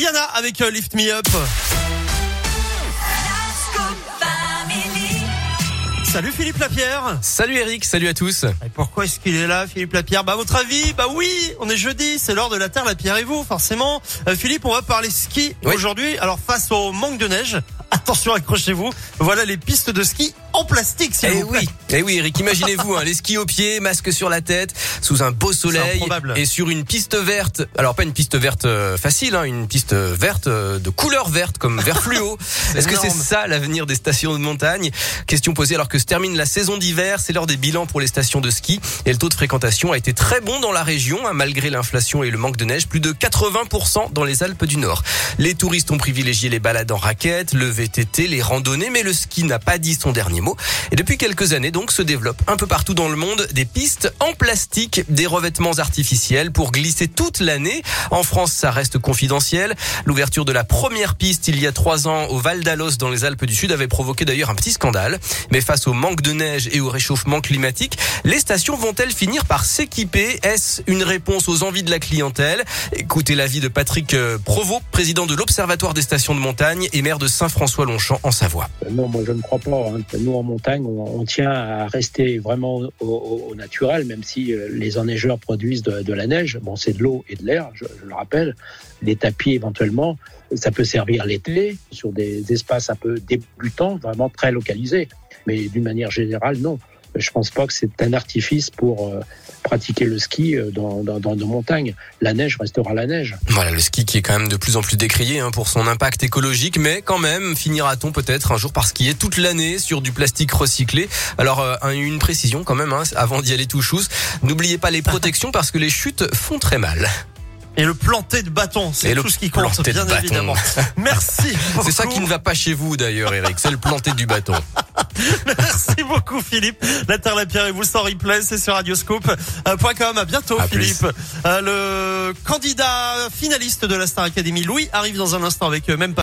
Rihanna avec euh, Lift Me Up. Salut Philippe Lapierre. Salut Eric, salut à tous. Et pourquoi est-ce qu'il est là, Philippe Lapierre? Bah, à votre avis, bah oui, on est jeudi, c'est l'heure de la Terre, Lapierre et vous, forcément. Euh, Philippe, on va parler ski Oui. aujourd'hui. Alors, face au manque de neige, attention, accrochez-vous. Voilà les pistes de ski en plastique, s'il Eh vous plaît. oui, eh oui Eric, imaginez-vous, hein, les skis aux pieds, masque sur la tête, sous un beau soleil et sur une piste verte. Alors pas une piste verte euh, facile, hein, une piste verte euh, de couleur verte comme vert fluo. Est-ce que c'est ça l'avenir des stations de montagne? Question posée alors que se termine la saison d'hiver, c'est l'heure des bilans pour les stations de ski et le taux de fréquentation a été très bon dans la région hein, malgré l'inflation et le manque de neige, plus de 80% dans les Alpes du Nord. Les touristes ont privilégié les balades en raquettes, le VTT, les randonnées, mais le ski n'a pas dit son dernier Et depuis quelques années, donc, se développent un peu partout dans le monde des pistes en plastique, des revêtements artificiels pour glisser toute l'année. En France, ça reste confidentiel. L'ouverture de la première piste il y a trois ans au Val d'Alos dans les Alpes du Sud avait provoqué d'ailleurs un petit scandale. Mais face au manque de neige et au réchauffement climatique, les stations vont-elles finir par s'équiper? Est-ce une réponse aux envies de la clientèle? Écoutez l'avis de Patrick euh, Provost, président de l'Observatoire des stations de montagne et maire de Saint-François-Longchamp en Savoie. Non, moi je ne crois pas. hein. En montagne, on, tient à rester vraiment au, naturel, même si euh, les enneigeurs produisent de, la neige. Bon, c'est de l'eau et de l'air, je le rappelle. Les tapis éventuellement, ça peut servir l'été sur des espaces un peu débutants, vraiment très localisés. Mais d'une manière générale, non. Je pense pas que c'est un artifice pour euh, pratiquer le ski euh, dans, dans, dans nos montagnes. La neige restera la neige. Voilà, le ski qui est quand même de plus en plus décrié hein, pour son impact écologique, mais quand même finira-t-on peut-être un jour par skier toute l'année sur du plastique recyclé? Alors euh, un- une précision quand même, hein, avant d'y aller tout chousse, n'oubliez pas les protections parce que les chutes font très mal. Et le planter de bâton, c'est tout ce qui compte, bien évidemment. Merci. C'est ça qui ne va pas chez vous d'ailleurs, Eric, c'est le planter du bâton. Merci beaucoup Philippe. La Terre, la Pierre et vous sans replay, c'est sur radioscope.com. À bientôt À. Philippe. Euh, le candidat finaliste de la Star Academy, Louis, arrive dans un instant avec euh, même pas